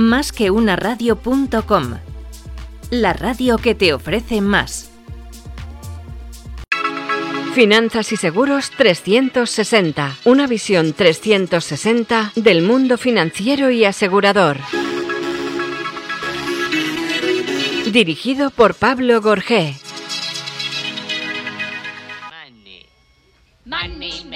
Más que una radio.com. La radio que te ofrece más. Finanzas y Seguros 360. Una visión 360 del mundo financiero y asegurador. Dirigido por Pablo Gorgé. Money makes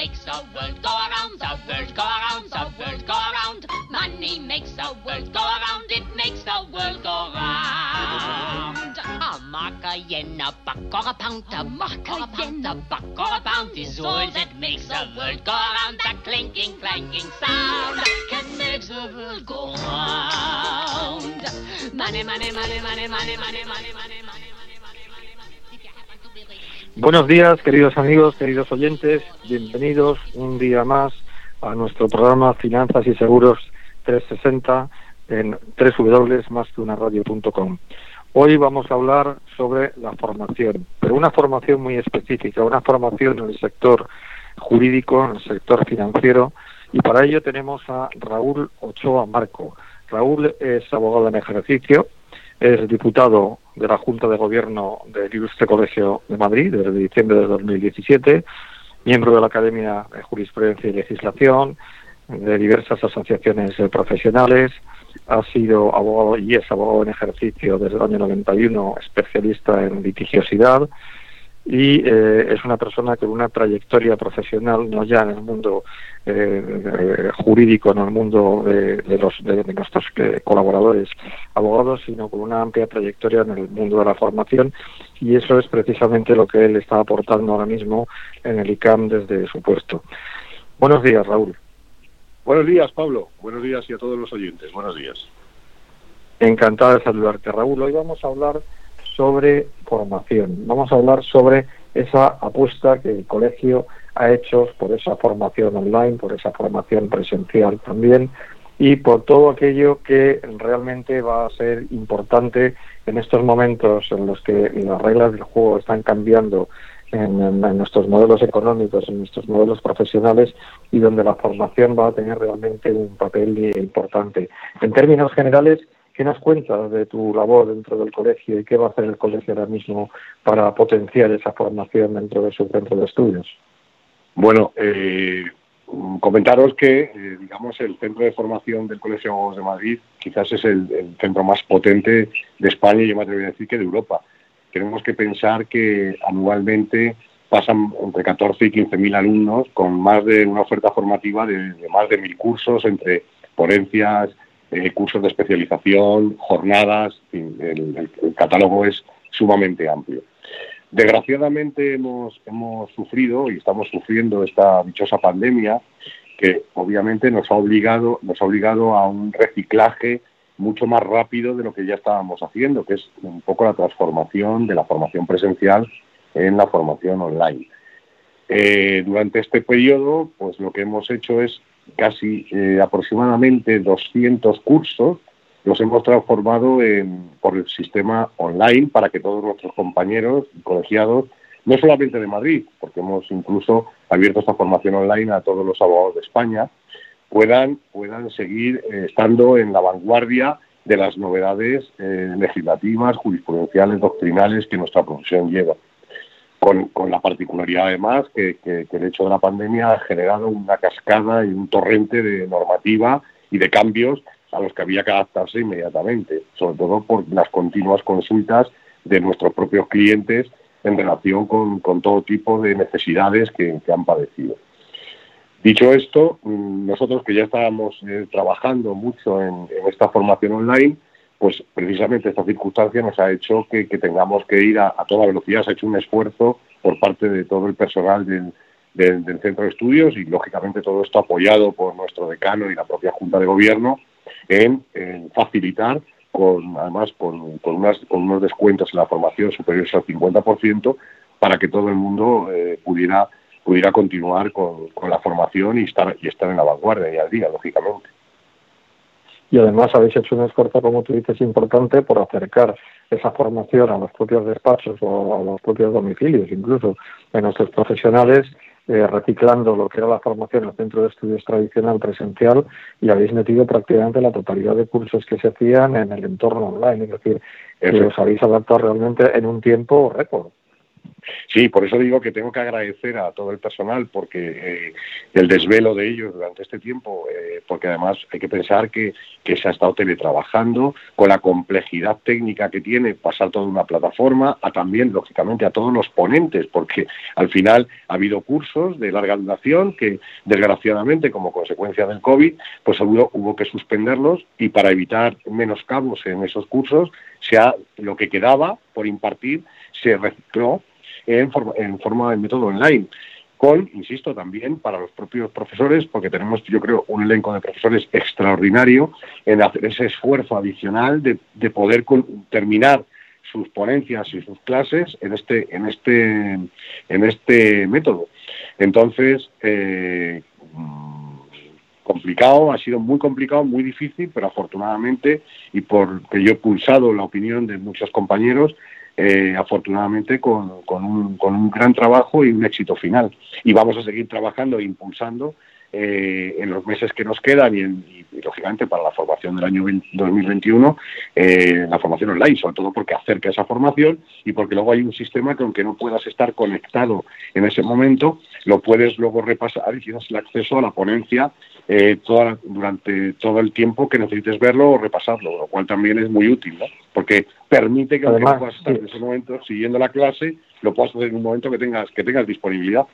a yen, a buck or a pound, a mark, a yen, a buck or a pound is all that makes the world go around. That clinking, clanking sound can make the world go round. Money, money, money, money, money, money, money, money, money, money. Buenos días, queridos amigos, queridos oyentes. Bienvenidos un día más a nuestro programa Finanzas y Seguros 360 en www.masqueunaradio.com. Hoy vamos a hablar sobre la formación, pero una formación muy específica, una formación en el sector jurídico, en el sector financiero, y para ello tenemos a Raúl Ochoa Marco. Raúl es abogado en ejercicio, es diputado de la Junta de Gobierno del Ilustre Colegio de Madrid desde diciembre de 2017, miembro de la Academia de Jurisprudencia y Legislación, de diversas asociaciones profesionales, ha sido abogado y es abogado en ejercicio desde el año 91, especialista en litigiosidad, y eh, es una persona con una trayectoria profesional no ya en el mundo eh, jurídico, en el mundo de, los, de, nuestros eh, colaboradores abogados, sino con una amplia trayectoria en el mundo de la formación y eso es precisamente lo que él está aportando ahora mismo en el ICAM desde su puesto. Buenos días, Raúl. Buenos días, Pablo. Buenos días y a todos los oyentes. Buenos días. Encantado de saludarte, Raúl. Hoy vamos a hablar sobre formación. Vamos a hablar sobre esa apuesta que el colegio ha hecho por esa formación online, por esa formación presencial también y por todo aquello que realmente va a ser importante en estos momentos en los que las reglas del juego están cambiando en, nuestros modelos económicos, en nuestros modelos profesionales y donde la formación va a tener realmente un papel importante. En términos generales, ¿Qué nos cuentas de tu labor dentro del colegio y qué va a hacer el colegio ahora mismo para potenciar esa formación dentro de su centro de estudios? Bueno, eh, comentaros que, eh, digamos, el centro de formación del Colegio de Madrid quizás es el, centro más potente de España y yo me atrevería a decir que de Europa. Tenemos que pensar que anualmente pasan entre 14 y 15 mil alumnos con más de una oferta formativa de, más de mil cursos entre ponencias, eh, cursos de especialización, jornadas, el, catálogo es sumamente amplio. Desgraciadamente hemos, hemos sufrido y estamos sufriendo esta dichosa pandemia que obviamente nos ha obligado, nos ha obligado a un reciclaje mucho más rápido de lo que ya estábamos haciendo, que es un poco la transformación de la formación presencial en la formación online. Eh, durante este periodo, pues lo que hemos hecho es casi eh, aproximadamente 200 cursos los hemos transformado por el sistema online para que todos nuestros compañeros y colegiados, no solamente de Madrid, porque hemos incluso abierto esta formación online a todos los abogados de España, puedan, puedan seguir eh, estando en la vanguardia de las novedades eh, legislativas, jurisprudenciales, doctrinales que nuestra profesión lleva con, la particularidad además que, el hecho de la pandemia ha generado una cascada y un torrente de normativa y de cambios a los que había que adaptarse inmediatamente, sobre todo por las continuas consultas de nuestros propios clientes en relación con, todo tipo de necesidades que, han padecido. Dicho esto, mm, nosotros que ya estábamos eh, trabajando mucho en, esta formación online, pues precisamente esta circunstancia nos ha hecho que, tengamos que ir a, toda velocidad. Se ha hecho un esfuerzo por parte de todo el personal del, centro de estudios y, lógicamente, todo esto apoyado por nuestro decano y la propia Junta de Gobierno en, facilitar, con, además con, con, unos descuentos en la formación superiores al 50%, para que todo el mundo eh, pudiera, pudiera continuar con, la formación y estar, y estar en la vanguardia y al día, lógicamente. Y además habéis hecho un esfuerzo, como tú dices, importante por acercar esa formación a los propios despachos o a los propios domicilios, incluso de nuestros profesionales, eh, reciclando lo que era la formación en el centro de estudios tradicional presencial y habéis metido prácticamente la totalidad de cursos que se hacían en el entorno online, es decir, que os habéis adaptado realmente en un tiempo récord. Sí, por eso digo que tengo que agradecer a todo el personal porque eh, el desvelo de ellos durante este tiempo, eh, porque además hay que pensar que, se ha estado teletrabajando con la complejidad técnica que tiene pasar toda una plataforma, a también, lógicamente, a todos los ponentes, porque al final ha habido cursos de larga duración que, desgraciadamente, como consecuencia del COVID, pues hubo, hubo que suspenderlos y para evitar menoscabos en esos cursos, se lo que quedaba por impartir se recicló en forma, en forma de método online con, insisto, también para los propios profesores, porque tenemos, yo creo, un elenco de profesores extraordinario en hacer ese esfuerzo adicional de, de poder terminar sus ponencias y sus clases en este, en este, en este método. Entonces, eh, complicado, ha sido muy complicado, muy difícil, pero afortunadamente, y porque yo he pulsado la opinión de muchos compañeros, eh, afortunadamente con, con, un, con, un, gran trabajo y un éxito final. Y vamos a seguir trabajando e impulsando eh, en los meses que nos quedan y, lógicamente para la formación del año 2021, eh, la formación online, sobre todo porque acerca esa formación y porque luego hay un sistema que aunque no puedas estar conectado en ese momento, lo puedes luego repasar y tienes el acceso a la ponencia eh, toda, durante todo el tiempo que necesites verlo o repasarlo, lo cual también es muy útil, ¿no? porque permite que aunque no puedas estar en ese momento siguiendo la clase, lo puedas hacer en un momento que tengas, que tengas disponibilidad.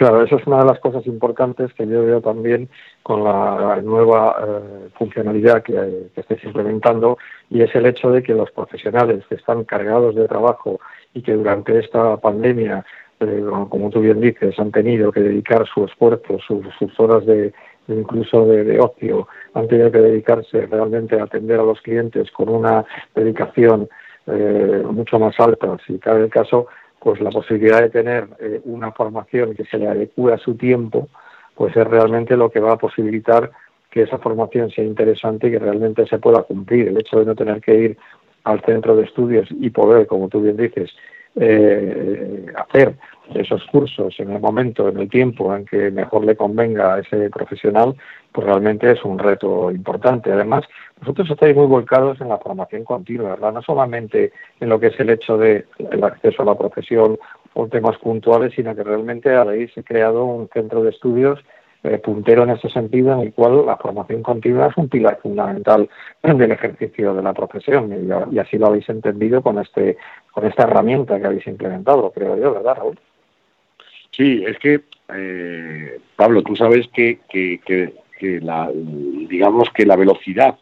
Claro, esa es una de las cosas importantes que yo veo también con la, nueva eh, funcionalidad que, que implementando y es el hecho de que los profesionales que están cargados de trabajo y que durante esta pandemia eh, como tú bien dices, han tenido que dedicar su esfuerzo, sus, horas de incluso de, ocio, han tenido que dedicarse realmente a atender a los clientes con una dedicación eh, mucho más alta, si cabe el caso, pues la posibilidad de tener eh, una formación que se le adecue a su tiempo, pues es realmente lo que va a posibilitar que esa formación sea interesante y que realmente se pueda cumplir. El hecho de no tener que ir al centro de estudios y poder, como tú bien dices, eh, hacer esos cursos en el momento, en el tiempo en que mejor le convenga a ese profesional, pues realmente es un reto importante. Además, nosotros estáis muy volcados en la formación continua, ¿verdad? No solamente en lo que es el hecho del acceso a la profesión o temas puntuales, sino que realmente habéis creado un centro de estudios eh, puntero en ese sentido, en el cual la formación continua es un pilar fundamental del ejercicio de la profesión y, así lo habéis entendido con este con esta herramienta que habéis implementado, creo yo, ¿verdad, Raúl? Sí, es que eh, Pablo, tú sabes que, que, que, la digamos que la velocidad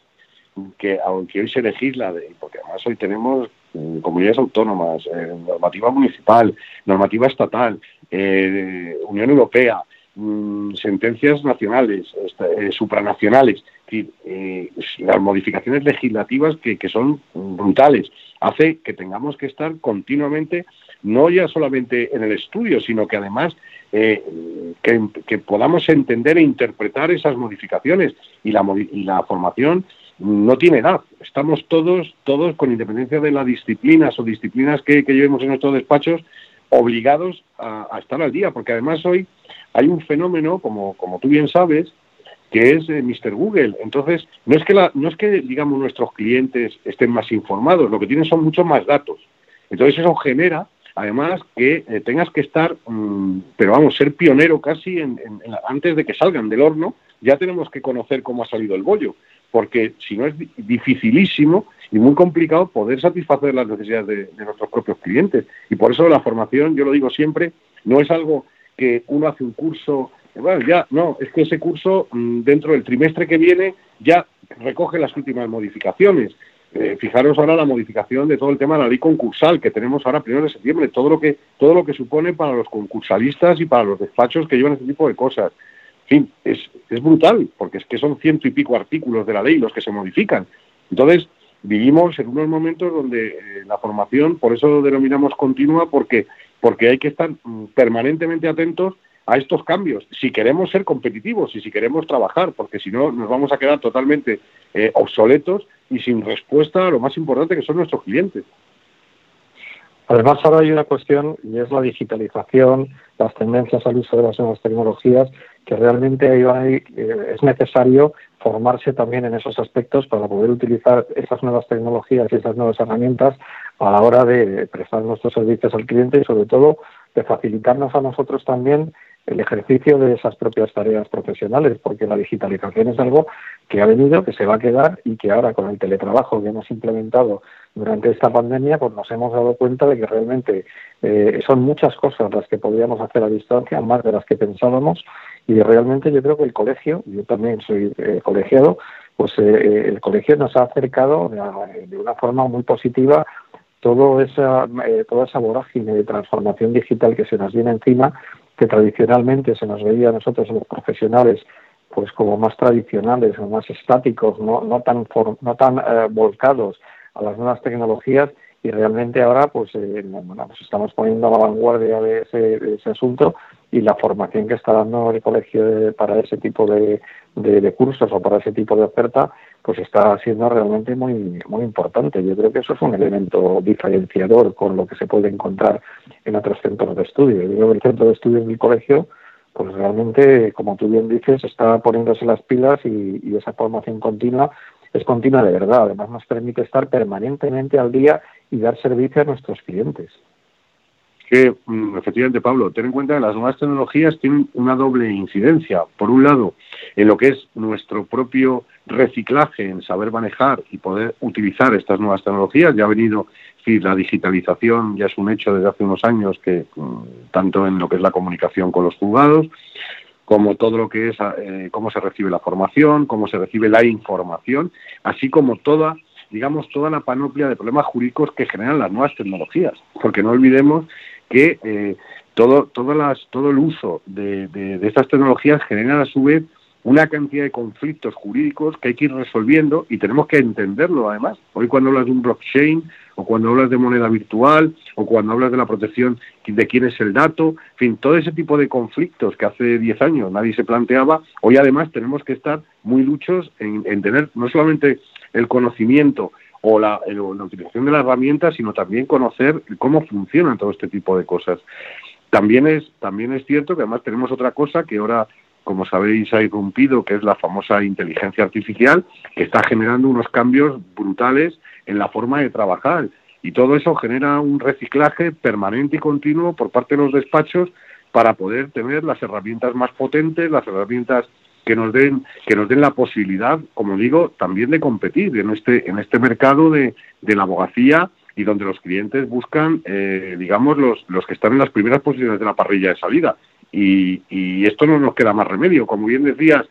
que aunque hoy se legisla, porque además hoy tenemos mm, comunidades autónomas, eh, normativa municipal, normativa estatal, Unión Europea, Mm, sentencias nacionales, eh, supranacionales, eh, las modificaciones legislativas que, son brutales, hace que tengamos que estar continuamente, no ya solamente en el estudio, sino que además eh, que, podamos entender e interpretar esas modificaciones y la, y la formación no tiene edad. Estamos todos, todos con independencia de las disciplinas o disciplinas que, llevemos en nuestros despachos, obligados a, estar al día, porque además hoy hay un fenómeno, como, como tú bien sabes, que es eh, Mr. Google. Entonces, no es, que la, no es que, digamos, nuestros clientes estén más informados, lo que tienen son muchos más datos. Entonces, eso genera, además, que eh, tengas que estar, mm, pero vamos, ser pionero casi en, antes de que salgan del horno, ya tenemos que conocer cómo ha salido el bollo, porque si no es dificilísimo y muy complicado poder satisfacer las necesidades de nuestros propios clientes. Y por eso la formación, yo lo digo siempre, no es algo que uno hace un curso, bueno, ya, no, es que ese curso mm, dentro del trimestre que viene ya recoge las últimas modificaciones. Eh, fijaros ahora la modificación de todo el tema de la ley concursal que tenemos ahora primero de septiembre, todo lo que todo lo que supone para los concursalistas y para los despachos que llevan este tipo de cosas. En fin, es, es brutal, porque es que son ciento y pico artículos de la ley los que se modifican. Entonces, vivimos en unos momentos donde eh, la formación, por eso lo denominamos continua, porque porque hay que estar mm, permanentemente atentos a estos cambios, si queremos ser competitivos y si queremos trabajar, porque si no nos vamos a quedar totalmente eh, obsoletos y sin respuesta a lo más importante que son nuestros clientes. Además, ahora hay una cuestión y es la digitalización, las tendencias al uso de las nuevas tecnologías, que realmente hay, eh, es necesario formarse también en esos aspectos para poder utilizar esas nuevas tecnologías y esas nuevas herramientas a la hora de prestar nuestros servicios al cliente y sobre todo de facilitarnos a nosotros también el ejercicio de esas propias tareas profesionales, porque la digitalización es algo que ha venido, que se va a quedar y que ahora con el teletrabajo que hemos implementado durante esta pandemia, pues nos hemos dado cuenta de que realmente eh, son muchas cosas las que podríamos hacer a distancia, más de las que pensábamos, y realmente yo creo que el colegio, yo también soy eh, colegiado, pues eh, el colegio nos ha acercado de, una forma muy positiva todo esa, toda esa vorágine de transformación digital que se nos viene encima que tradicionalmente se nos veía a nosotros los profesionales pues como más tradicionales o más estáticos, no, no tan, no tan eh, volcados a las nuevas tecnologías y realmente ahora pues, eh, nos estamos poniendo a la vanguardia de ese, asunto y la formación que está dando el colegio para ese tipo de, de, cursos o para ese tipo de oferta pues está siendo realmente muy muy importante. Yo creo que eso es un elemento diferenciador con lo que se puede encontrar en otros centros de estudio. Yo creo que el centro de estudio del colegio pues realmente, como tú bien dices, está poniéndose las pilas y, y esa formación continua es continua de verdad. Además, nos permite estar permanentemente al día y dar servicio a nuestros clientes. Que, mm, efectivamente, Pablo, ten en cuenta que las nuevas tecnologías tienen una doble incidencia. Por un lado, en lo que es nuestro propio reciclaje, en saber manejar y poder utilizar estas nuevas tecnologías. Ya ha venido, sí, la digitalización ya es un hecho desde hace unos años, que mm, tanto en lo que es la comunicación con los juzgados, como todo lo que es eh, cómo se recibe la formación, cómo se recibe la información, así como toda, digamos, toda la panoplia de problemas jurídicos que generan las nuevas tecnologías. Porque no olvidemos que eh, todo, todas las, todo el uso de, de, estas tecnologías genera a su vez una cantidad de conflictos jurídicos que hay que ir resolviendo y tenemos que entenderlo además. Hoy cuando hablas de un blockchain o cuando hablas de moneda virtual o cuando hablas de la protección de quién es el dato, en fin, todo ese tipo de conflictos que hace 10 años nadie se planteaba, hoy además tenemos que estar muy luchos en, tener no solamente el conocimiento o la, la utilización de la herramienta, sino también conocer cómo funcionan todo este tipo de cosas. También es, también es cierto que además tenemos otra cosa que ahora como sabéis, ha irrumpido, que es la famosa inteligencia artificial, que está generando unos cambios brutales en la forma de trabajar. Y todo eso genera un reciclaje permanente y continuo por parte de los despachos para poder tener las herramientas más potentes, las herramientas que nos den que nos den la posibilidad, como digo, también de competir en este en este mercado de, de la abogacía y donde los clientes buscan, eh, digamos, los, los que están en las primeras posiciones de la parrilla de salida. Y, y esto no nos queda más remedio. Como bien decías,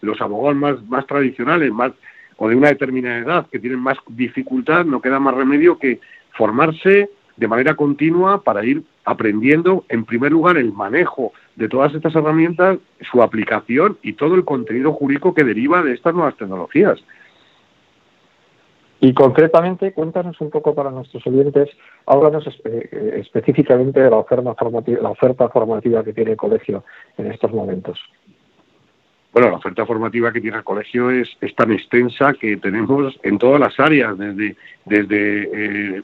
los abogados más, más tradicionales, más o de una determinada edad, que tienen más dificultad, no queda más remedio que formarse de manera continua para ir aprendiendo, en primer lugar, el manejo de todas estas herramientas, su aplicación y todo el contenido jurídico que deriva de estas nuevas tecnologías. Y concretamente, cuéntanos un poco para nuestros oyentes, háblanos eh, específicamente de la oferta, formativa, la oferta formativa que tiene el colegio en estos momentos. Bueno, la oferta formativa que tiene el colegio es, es tan extensa que tenemos en todas las áreas, desde, desde eh,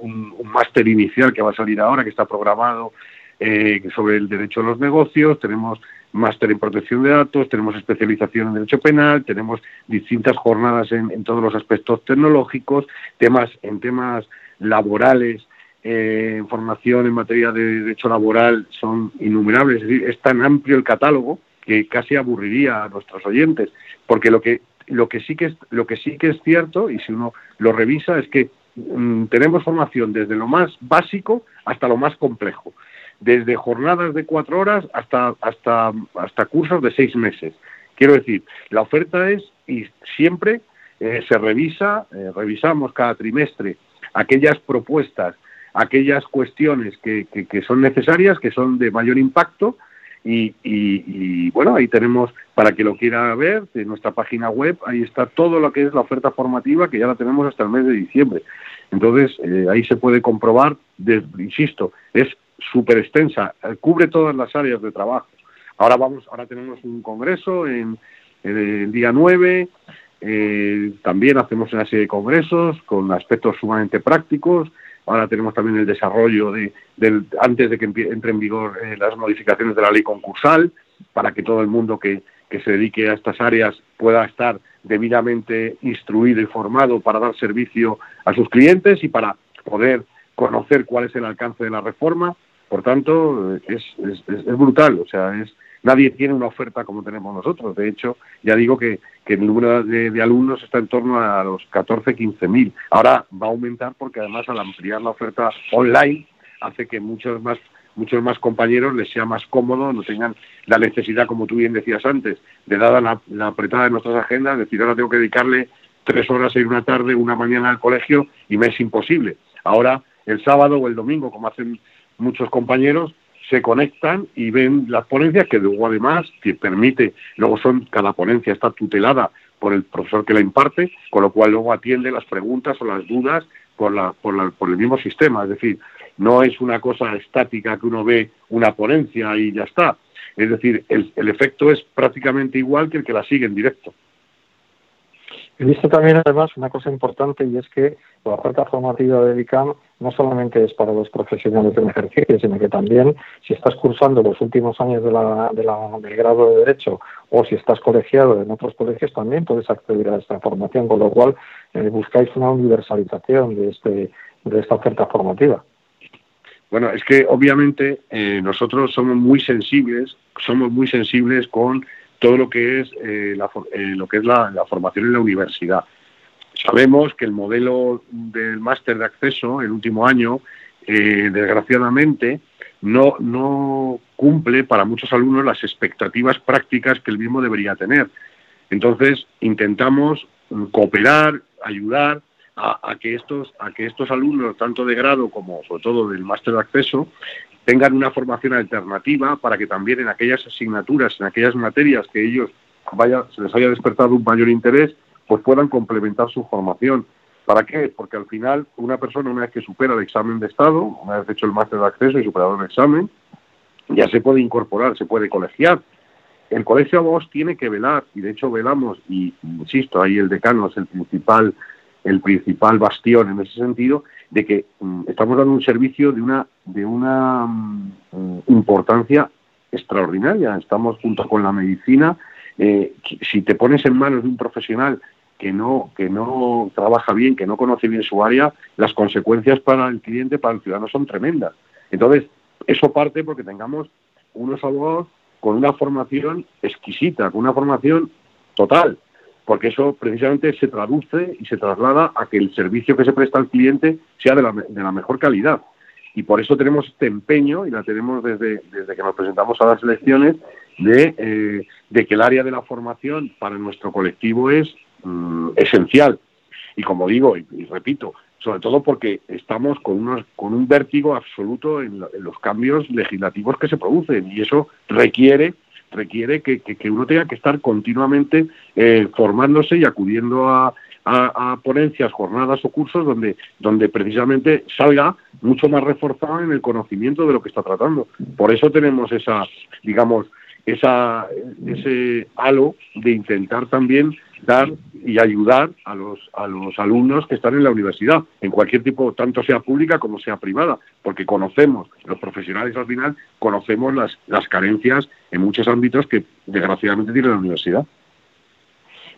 un, máster inicial que va a salir ahora, que está programado eh, sobre el derecho a los negocios, tenemos máster en protección de datos, tenemos especialización en derecho penal, tenemos distintas jornadas en, todos los aspectos tecnológicos, temas en temas laborales, eh, formación en materia de derecho laboral son innumerables, es decir, es tan amplio el catálogo que casi aburriría a nuestros oyentes, porque lo que lo que sí que es lo que sí que es cierto y si uno lo revisa es que tenemos formación desde lo más básico hasta lo más complejo desde jornadas de cuatro horas hasta, hasta, hasta cursos de seis meses. Quiero decir, la oferta es y siempre eh, se revisa, eh, revisamos cada trimestre aquellas propuestas, aquellas cuestiones que, que, son necesarias, que son de mayor impacto, y, y, bueno, ahí tenemos, para que lo quiera ver, de nuestra página web, ahí está todo lo que es la oferta formativa, que ya la tenemos hasta el mes de diciembre. Entonces, eh, ahí se puede comprobar, insisto, es súper extensa, eh, cubre todas las áreas de trabajo. Ahora vamos, ahora tenemos un congreso en, el día 9, eh, también hacemos una serie de congresos con aspectos sumamente prácticos, ahora tenemos también el desarrollo de, del, antes de que entre en vigor eh, las modificaciones de la ley concursal, para que todo el mundo que, que se dedique a estas áreas pueda estar debidamente instruido y formado para dar servicio a sus clientes y para poder conocer cuál es el alcance de la reforma. Por tanto, es, es, es brutal, o sea, es, nadie tiene una oferta como tenemos nosotros. De hecho, ya digo que, que el número de, alumnos está en torno a los 14, 15 mil. Ahora va a aumentar porque además al ampliar la oferta online hace que muchos más muchos más compañeros les sea más cómodo, no tengan la necesidad, como tú bien decías antes, de dada la, la apretada de nuestras agendas, decir ahora tengo que dedicarle tres horas en una tarde, una mañana al colegio y me es imposible. Ahora, el sábado o el domingo, como hacen muchos compañeros, se conectan y ven las ponencias que luego además que permite, luego son, cada ponencia está tutelada por el profesor que la imparte, con lo cual luego atiende las preguntas o las dudas por, la, por, la, por el mismo sistema, es decir, no es una cosa estática que uno ve una ponencia y ya está, es decir, el, el efecto es prácticamente igual que el que la sigue en directo. He visto también, además, una cosa importante y es que la oferta formativa de ICAM no solamente es para los profesionales del ejercicio, sino que también, si estás cursando los últimos años de la, de la, del grado de Derecho o si estás colegiado en otros colegios, también puedes acceder a esta formación, con lo cual eh, buscáis una universalización de, este, de esta oferta formativa. Bueno, es que obviamente eh, nosotros somos muy sensibles, somos muy sensibles con todo lo que es, eh, la, eh, lo que es la, formación en la universidad. Sabemos que el modelo del máster de acceso, el último año, eh, desgraciadamente, no, no cumple para muchos alumnos las expectativas prácticas que el mismo debería tener. Entonces, intentamos cooperar, ayudar a, a, que estos, a que estos alumnos, tanto de grado como sobre todo del máster de acceso, tengan una formación alternativa para que también en aquellas asignaturas, en aquellas materias que ellos vaya, se les haya despertado un mayor interés, pues puedan complementar su formación. ¿Para qué? Porque al final una persona una vez que supera el examen de Estado, una vez hecho el máster de acceso y superado el examen, ya se puede incorporar, se puede colegiar. El colegio abogados tiene que velar, y de hecho velamos, y insisto, ahí el decano es el principal, el principal bastión en ese sentido, de que um, estamos dando un servicio de una, de una um, importancia extraordinaria. Estamos junto con la medicina. Eh, si te pones en manos de un profesional que no, que no trabaja bien, que no conoce bien su área, las consecuencias para el cliente, para el ciudadano son tremendas. Entonces, eso parte porque tengamos unos abogados con una formación exquisita, con una formación total, porque eso precisamente se traduce y se traslada a que el servicio que se presta al cliente sea de la, de la mejor calidad. Y por eso tenemos este empeño, y la tenemos desde, desde que nos presentamos a las elecciones, de, eh, de que el área de la formación para nuestro colectivo es mm, esencial. Y como digo, y, repito, sobre todo porque estamos con, unos, con un vértigo absoluto en los cambios legislativos que se producen, y eso requiere requiere que, que, uno tenga que estar continuamente eh, formándose y acudiendo a, a, a, ponencias, jornadas o cursos donde, donde precisamente salga mucho más reforzado en el conocimiento de lo que está tratando. Por eso tenemos esa, digamos, esa, ese halo de intentar también dar y ayudar a los, a los alumnos que están en la universidad, en cualquier tipo, tanto sea pública como sea privada, porque conocemos, los profesionales al final, conocemos las, las carencias en muchos ámbitos que desgraciadamente tiene la universidad.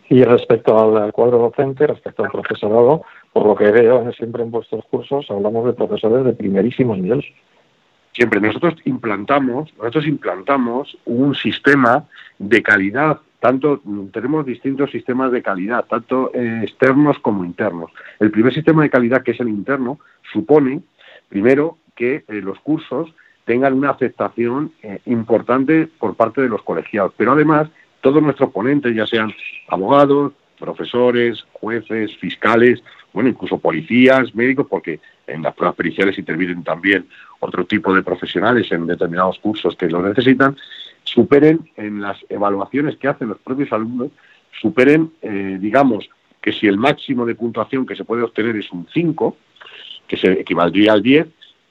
Y respecto al cuadro docente, respecto al profesorado, por lo que veo siempre en vuestros cursos hablamos de profesores de primerísimo nivel. Siempre. Nosotros implantamos, nosotros implantamos un sistema de calidad, tanto tenemos distintos sistemas de calidad, tanto eh, externos como internos. El primer sistema de calidad, que es el interno, supone, primero, que eh, los cursos tengan una aceptación eh, importante por parte de los colegiados, pero además todos nuestros ponentes, ya sean abogados, profesores, jueces, fiscales, bueno, incluso policías, médicos, porque en las pruebas periciales intervienen también otro tipo de profesionales en determinados cursos que lo necesitan, superen en las evaluaciones que hacen los propios alumnos, superen, eh, digamos, que si el máximo de puntuación que se puede obtener es un 5, que se equivaldría al 10,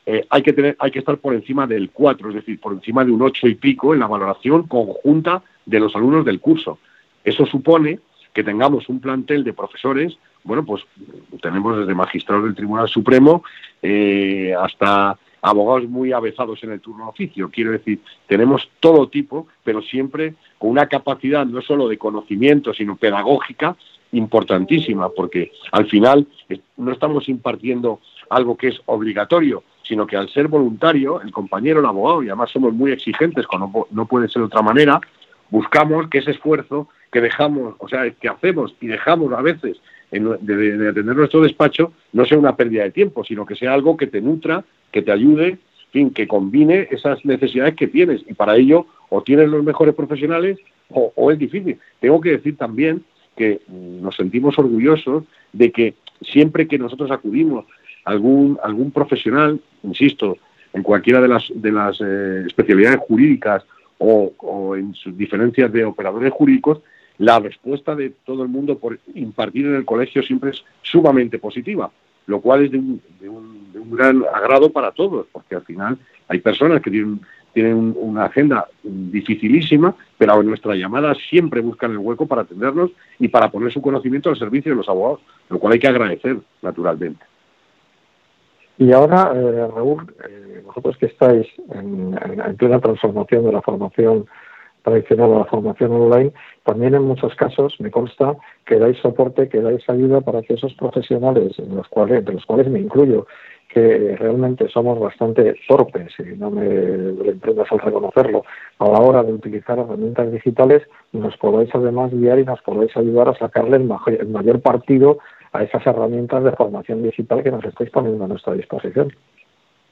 eh, hay, que tener, hay que estar por encima del 4, es decir, por encima de un 8 y pico en la valoración conjunta de los alumnos del curso. Eso supone que tengamos un plantel de profesores, bueno, pues tenemos desde magistrados del Tribunal Supremo eh, hasta abogados muy avezados en el turno oficio. Quiero decir, tenemos todo tipo, pero siempre con una capacidad no solo de conocimiento, sino pedagógica importantísima, porque al final no estamos impartiendo algo que es obligatorio, sino que al ser voluntario, el compañero, el abogado, y además somos muy exigentes, como no puede ser de otra manera, buscamos que ese esfuerzo que dejamos, o sea, que hacemos y dejamos a veces de, atender nuestro despacho, no sea una pérdida de tiempo, sino que sea algo que te nutra, que te ayude, en fin, que combine esas necesidades que tienes. Y para ello, o tienes los mejores profesionales o, o es difícil. Tengo que decir también que nos sentimos orgullosos de que siempre que nosotros acudimos a algún, algún profesional, insisto, en cualquiera de las, de las eh, especialidades jurídicas o, en sus diferencias de operadores jurídicos, la respuesta de todo el mundo por impartir en el colegio siempre es sumamente positiva, lo cual es de un, de un, de un gran agrado para todos, porque al final hay personas que tienen tienen una agenda dificilísima, pero en nuestra llamada siempre buscan el hueco para atendernos y para poner su conocimiento al servicio de los abogados, lo cual hay que agradecer, naturalmente. Y ahora, eh, Raúl, eh, vosotros que estáis en, plena transformación de la formación tradicional a la formación online, también en muchos casos me consta que dais soporte, que dais ayuda para que esos profesionales, en los cuales, entre los cuales me incluyo, que realmente somos bastante torpes, y no me emprendas al reconocerlo, a la hora de utilizar herramientas digitales, nos podáis además guiar y nos podéis ayudar a sacarle el mayor, partido a esas herramientas de formación digital que nos estáis poniendo a nuestra disposición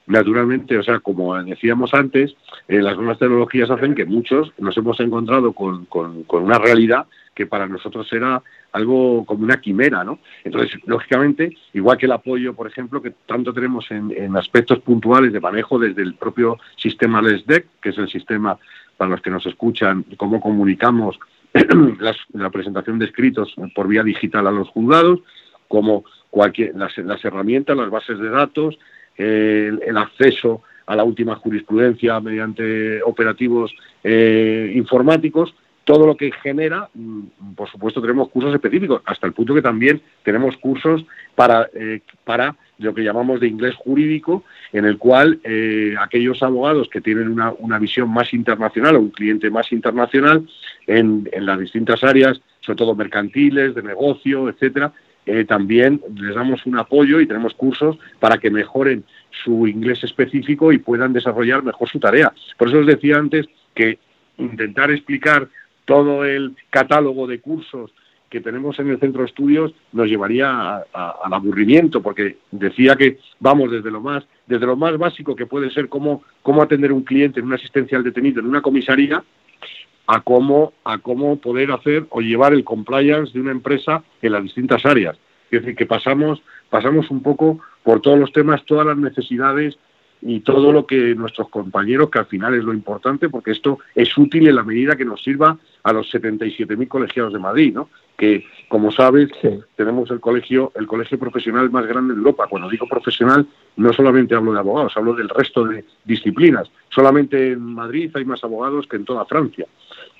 naturalmente, o sea, como decíamos antes, eh, las nuevas tecnologías hacen que muchos nos hemos encontrado con, con, una realidad que para nosotros era algo como una quimera, ¿no? Entonces, lógicamente, igual que el apoyo, por ejemplo, que tanto tenemos en, aspectos puntuales de manejo desde el propio sistema LESDEC, que es el sistema para los que nos escuchan, cómo comunicamos la presentación de escritos por vía digital a los juzgados, como cualquier, las, las herramientas, las bases de datos, el, acceso a la última jurisprudencia mediante operativos eh, informáticos, todo lo que genera, mm, por supuesto, tenemos cursos específicos, hasta el punto que también tenemos cursos para, eh, para lo que llamamos de inglés jurídico, en el cual eh, aquellos abogados que tienen una, una, visión más internacional o un cliente más internacional en, en las distintas áreas, sobre todo mercantiles, de negocio, etcétera, eh, también les damos un apoyo y tenemos cursos para que mejoren su inglés específico y puedan desarrollar mejor su tarea. Por eso os decía antes que intentar explicar todo el catálogo de cursos que tenemos en el centro de estudios nos llevaría al aburrimiento, porque decía que vamos desde lo más, desde lo más básico que puede ser cómo, cómo atender un cliente en una asistencia al detenido en una comisaría, a cómo, a cómo poder hacer o llevar el compliance de una empresa en las distintas áreas. Es decir, que pasamos, pasamos un poco por todos los temas, todas las necesidades y todo lo que nuestros compañeros, que al final es lo importante, porque esto es útil en la medida que nos sirva a los 77.000 colegiados de Madrid, ¿no? que, como sabes, tenemos el colegio, el colegio profesional más grande de Europa. Cuando digo profesional, no solamente hablo de abogados, hablo del resto de disciplinas. Solamente en Madrid hay más abogados que en toda Francia.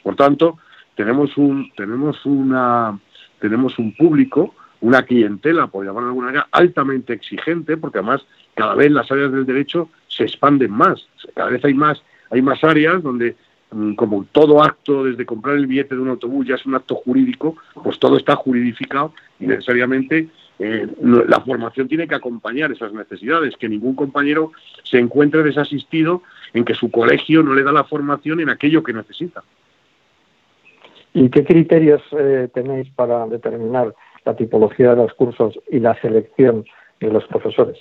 Por tanto, tenemos un, tenemos una, tenemos un público una clientela, por llamarlo de alguna manera, altamente exigente, porque además cada vez las áreas del derecho se expanden más. Cada vez hay más, hay más áreas donde, mm, como todo acto, desde comprar el billete de un autobús ya es un acto jurídico, pues todo está juridificado y necesariamente eh, la formación tiene que acompañar esas necesidades, que ningún compañero se encuentre desasistido en que su colegio no le da la formación en aquello que necesita. ¿Y qué criterios eh, tenéis para determinar la tipología de los cursos y la selección de los profesores?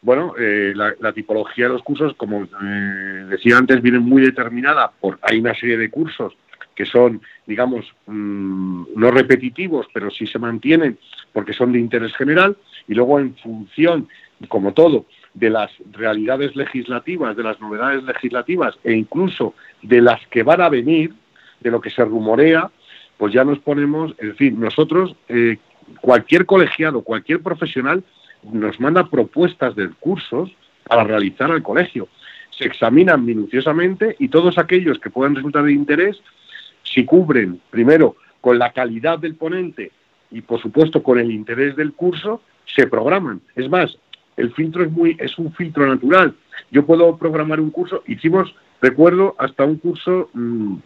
Bueno, eh, la, tipología de los cursos, como eh, decía antes, viene muy determinada por hay una serie de cursos que son, digamos, mm, no repetitivos, pero sí se mantienen porque son de interés general, y luego en función, como todo, de las realidades legislativas, de las novedades legislativas e incluso de las que van a venir, de lo que se rumorea, pues ya nos ponemos, en fin, nosotros, eh, cualquier colegiado, cualquier profesional nos manda propuestas de cursos para realizar al colegio. Se examinan minuciosamente y todos aquellos que puedan resultar de interés, si cubren, primero, con la calidad del ponente y, por supuesto, con el interés del curso, se programan. Es más, el filtro es, muy, es un filtro natural. Yo puedo programar un curso, hicimos, recuerdo, hasta un curso, mmm,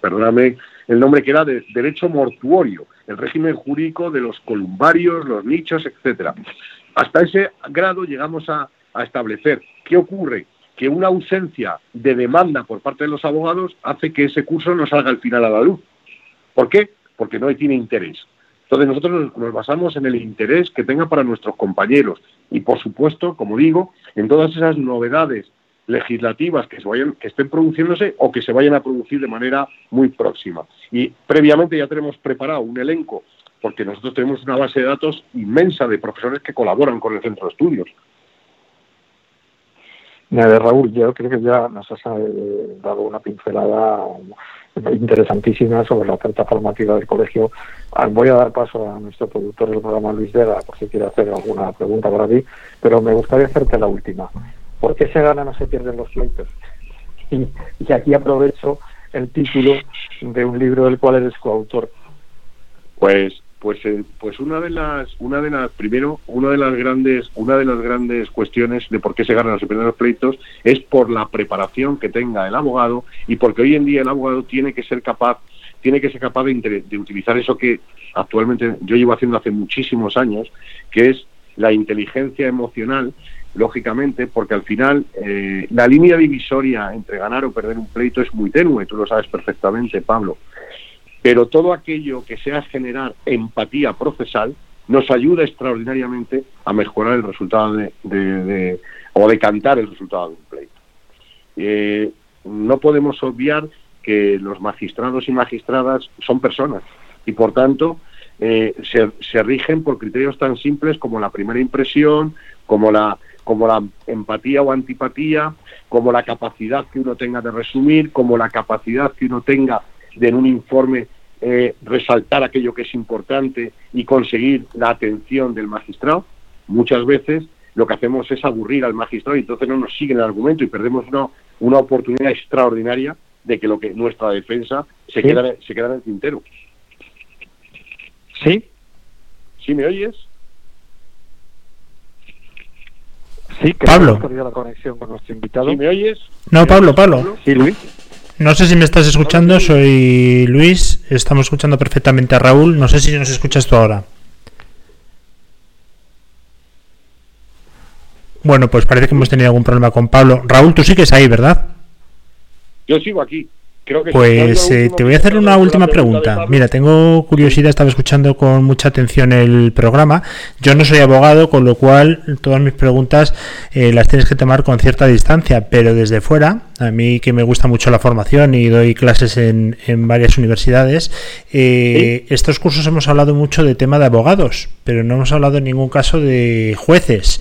perdóname el nombre que era de Derecho Mortuorio, el régimen jurídico de los columbarios, los nichos, etcétera. Hasta ese grado llegamos a, a establecer qué ocurre que una ausencia de demanda por parte de los abogados hace que ese curso no salga al final a la luz. ¿Por qué? Porque no tiene interés. Entonces nosotros nos, basamos en el interés que tenga para nuestros compañeros y por supuesto, como digo, en todas esas novedades legislativas que, se vayan, que estén produciéndose o que se vayan a producir de manera muy próxima. Y previamente ya tenemos preparado un elenco, porque nosotros tenemos una base de datos inmensa de profesores que colaboran con el centro de estudios. Raúl, yo creo que ya nos has eh, dado una pincelada interesantísima sobre la oferta formativa del colegio. Ah, voy a dar paso a nuestro productor del programa, Luis Vega, por si quiere hacer alguna pregunta para ti, pero me gustaría hacerte la última. ¿Por qué se gana no se pierden los pleitos? Y, aquí aprovecho el título de un libro del cual eres coautor. Pues pues eh, pues una de las una de las primero una de las grandes una de las grandes cuestiones de por qué se ganan los pleitos es por la preparación que tenga el abogado y porque hoy en día el abogado tiene que ser capaz tiene que ser capaz de utilizar eso que actualmente yo llevo haciendo hace muchísimos años que es la inteligencia emocional lógicamente, porque al final eh, la línea divisoria entre ganar o perder un pleito es muy tenue, tú lo sabes perfectamente, Pablo. Pero todo aquello que sea generar empatía procesal nos ayuda extraordinariamente a mejorar el resultado de, de, o decantar el resultado de un pleito. Eh, no podemos obviar que los magistrados y magistradas son personas y por tanto eh, se, se, rigen por criterios tan simples como la primera impresión, como la, como la empatía o antipatía, como la capacidad que uno tenga de resumir, como la capacidad que uno tenga de en un informe eh, resaltar aquello que es importante y conseguir la atención del magistrado. Muchas veces lo que hacemos es aburrir al magistrado y entonces no nos sigue el argumento y perdemos una, una oportunidad extraordinaria de que lo que nuestra defensa se, queda, se queda en el tintero. ¿Sí? ¿Sí me oyes? Sí, que Pablo. la conexión con nuestro invitado. ¿Sí me oyes? No, Pablo, Pablo. Sí, Luis. No sé si me estás escuchando, soy Luis, estamos escuchando perfectamente a Raúl, no sé si nos escuchas tú ahora. Bueno, pues parece que hemos tenido algún problema con Pablo. Raúl, tú sigues ahí, ¿verdad? Yo sigo aquí. Creo que pues eh, te voy a hacer una última pregunta. Mira, tengo curiosidad, estaba escuchando con mucha atención el programa. Yo no soy abogado, con lo cual todas mis preguntas eh, las tienes que tomar con cierta distancia, pero desde fuera, a mí que me gusta mucho la formación y doy clases en, en varias universidades, eh, ¿Sí? estos cursos hemos hablado mucho de tema de abogados, pero no hemos hablado en ningún caso de jueces.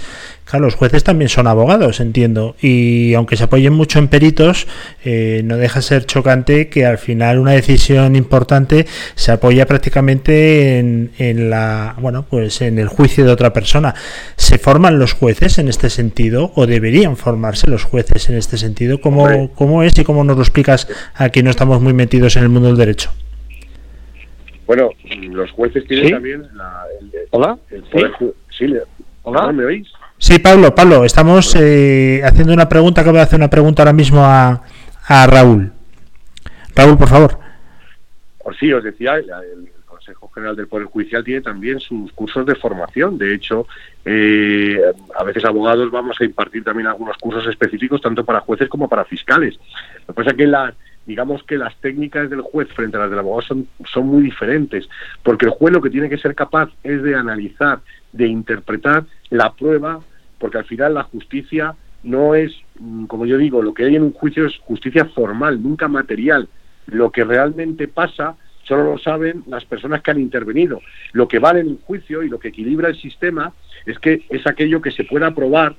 Claro, los jueces también son abogados, entiendo, y aunque se apoyen mucho en peritos, eh, no deja de ser chocante que al final una decisión importante se apoya prácticamente en, en, la, bueno, pues en el juicio de otra persona. ¿Se forman los jueces en este sentido o deberían formarse los jueces en este sentido? ¿Cómo, cómo es y cómo nos lo explicas aquí no estamos muy metidos en el mundo del derecho? Bueno, los jueces tienen ¿Sí? también la, el, ¿Hola? el poder ¿Sí? sí, ¿Hola? ¿no ¿Me oís? Sí, Pablo, Pablo, estamos eh, haciendo una pregunta, acabo de hacer una pregunta ahora mismo a, a Raúl. Raúl, por favor. O sí, os decía, el, el Consejo General del Poder Judicial tiene también sus cursos de formación. De hecho, eh, a veces abogados vamos a impartir también algunos cursos específicos tanto para jueces como para fiscales. Lo que pasa es que la, digamos que las técnicas del juez frente a las del abogado son, son muy diferentes, porque el juez lo que tiene que ser capaz es de analizar, de interpretar la prueba, porque al final la justicia no es, mm, como yo digo, lo que hay en un juicio es justicia formal, nunca material. Lo que realmente pasa solo lo saben las personas que han intervenido. Lo que vale en un juicio y lo que equilibra el sistema es que es aquello que se pueda probar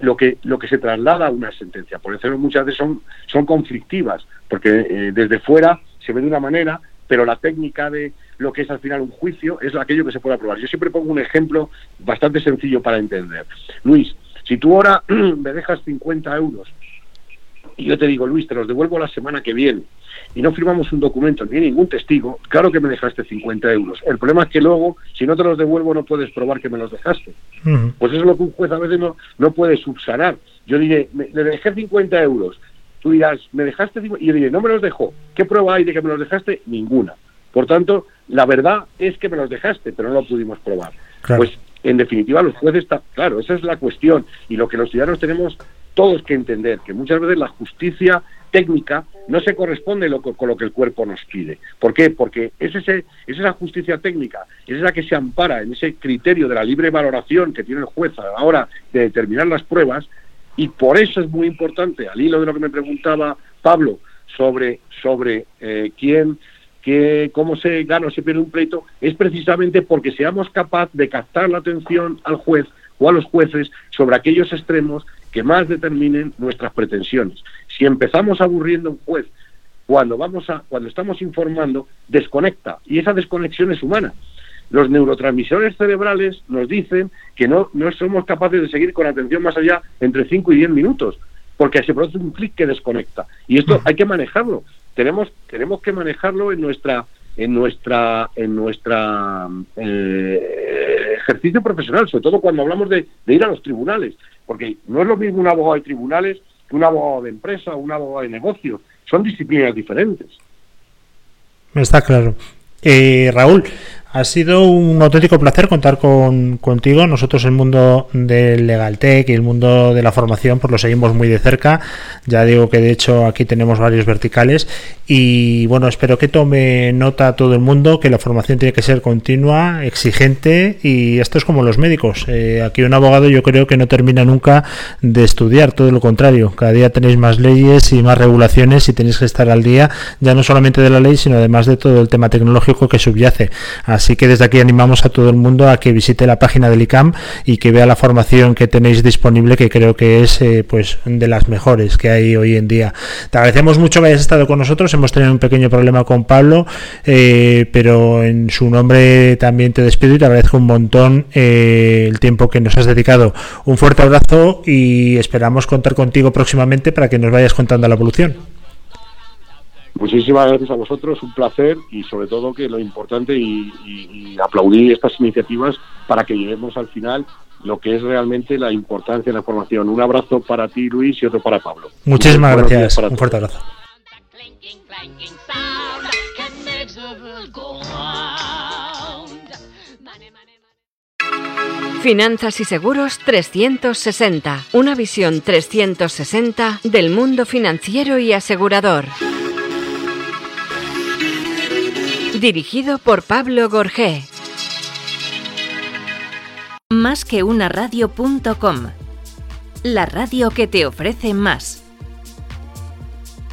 lo que lo que se traslada a una sentencia. Por eso muchas veces son, son conflictivas, porque eh, desde fuera se ve de una manera, pero la técnica de lo que es al final un juicio es aquello que se puede aprobar. Yo siempre pongo un ejemplo bastante sencillo para entender. Luis, si tú ahora me dejas 50 euros y yo te digo, Luis, te los devuelvo la semana que viene, y no firmamos un documento ni ningún testigo, claro que me dejaste 50 euros. El problema es que luego, si no te los devuelvo, no puedes probar que me los dejaste. Pues eso es lo que un juez a veces no, no puede subsanar. Yo diré, le dejé 50 euros. Tú dirás, ¿me dejaste? Y yo diré, no me los dejó. ¿Qué prueba hay de que me los dejaste? Ninguna. Por tanto, la verdad es que me los dejaste, pero no lo pudimos probar. Pues, en definitiva, los jueces, está, claro, esa es la cuestión. Y lo que los ciudadanos tenemos todos que entender, que muchas veces la justicia técnica no se corresponde con lo que el cuerpo nos pide. ¿Por qué? Porque es, ese, es esa justicia técnica, es esa que se ampara en ese criterio de la libre valoración que tiene el juez a la hora de determinar las pruebas, y por eso es muy importante, al hilo de lo que me preguntaba Pablo sobre, sobre eh, quién, qué, cómo se gana o se pierde un pleito, es precisamente porque seamos capaces de captar la atención al juez o a los jueces sobre aquellos extremos que más determinen nuestras pretensiones. Si empezamos aburriendo a un juez cuando vamos a, cuando estamos informando, desconecta y esa desconexión es humana. Los neurotransmisores cerebrales nos dicen que no, no somos capaces de seguir con atención más allá entre 5 y 10 minutos, porque se produce un clic que desconecta. Y esto hay que manejarlo. Tenemos, tenemos que manejarlo en nuestra en nuestra en nuestra eh, ejercicio profesional, sobre todo cuando hablamos de, de, ir a los tribunales, porque no es lo mismo un abogado de tribunales que un abogado de empresa o un abogado de negocio, son disciplinas diferentes. Está claro. Eh, Raúl, ha sido un auténtico placer contar con, contigo. Nosotros el mundo del LegalTech y el mundo de la formación pues lo seguimos muy de cerca. Ya digo que de hecho aquí tenemos varios verticales y bueno, espero que tome nota todo el mundo que la formación tiene que ser continua, exigente y esto es como los médicos. Eh, aquí un abogado yo creo que no termina nunca de estudiar, todo lo contrario. Cada día tenéis más leyes y más regulaciones y tenéis que estar al día ya no solamente de la ley, sino además de todo el tema tecnológico que subyace. Así que desde aquí animamos a todo el mundo a que visite la página del ICAM y que vea la formación que tenéis disponible, que creo que es eh, pues de las mejores que hay hoy en día. Te agradecemos mucho que hayas estado con nosotros. Hemos tenido un pequeño problema con Pablo, eh, pero en su nombre también te despido y te agradezco un montón eh, el tiempo que nos has dedicado. Un fuerte abrazo y esperamos contar contigo próximamente para que nos vayas contando la evolución. Muchísimas gracias a vosotros, un placer y sobre todo que lo importante y, aplaudir estas iniciativas para que lleguemos al final lo que es realmente la importancia de la formación. Un abrazo para ti, Luis, y otro para Pablo. Muchísimas gracias. Un fuerte abrazo. Finanzas y Seguros 360. Una visión 360 del mundo financiero y asegurador. Dirigido por Pablo Gorgé. Más que una radio.com. La radio que te ofrece más.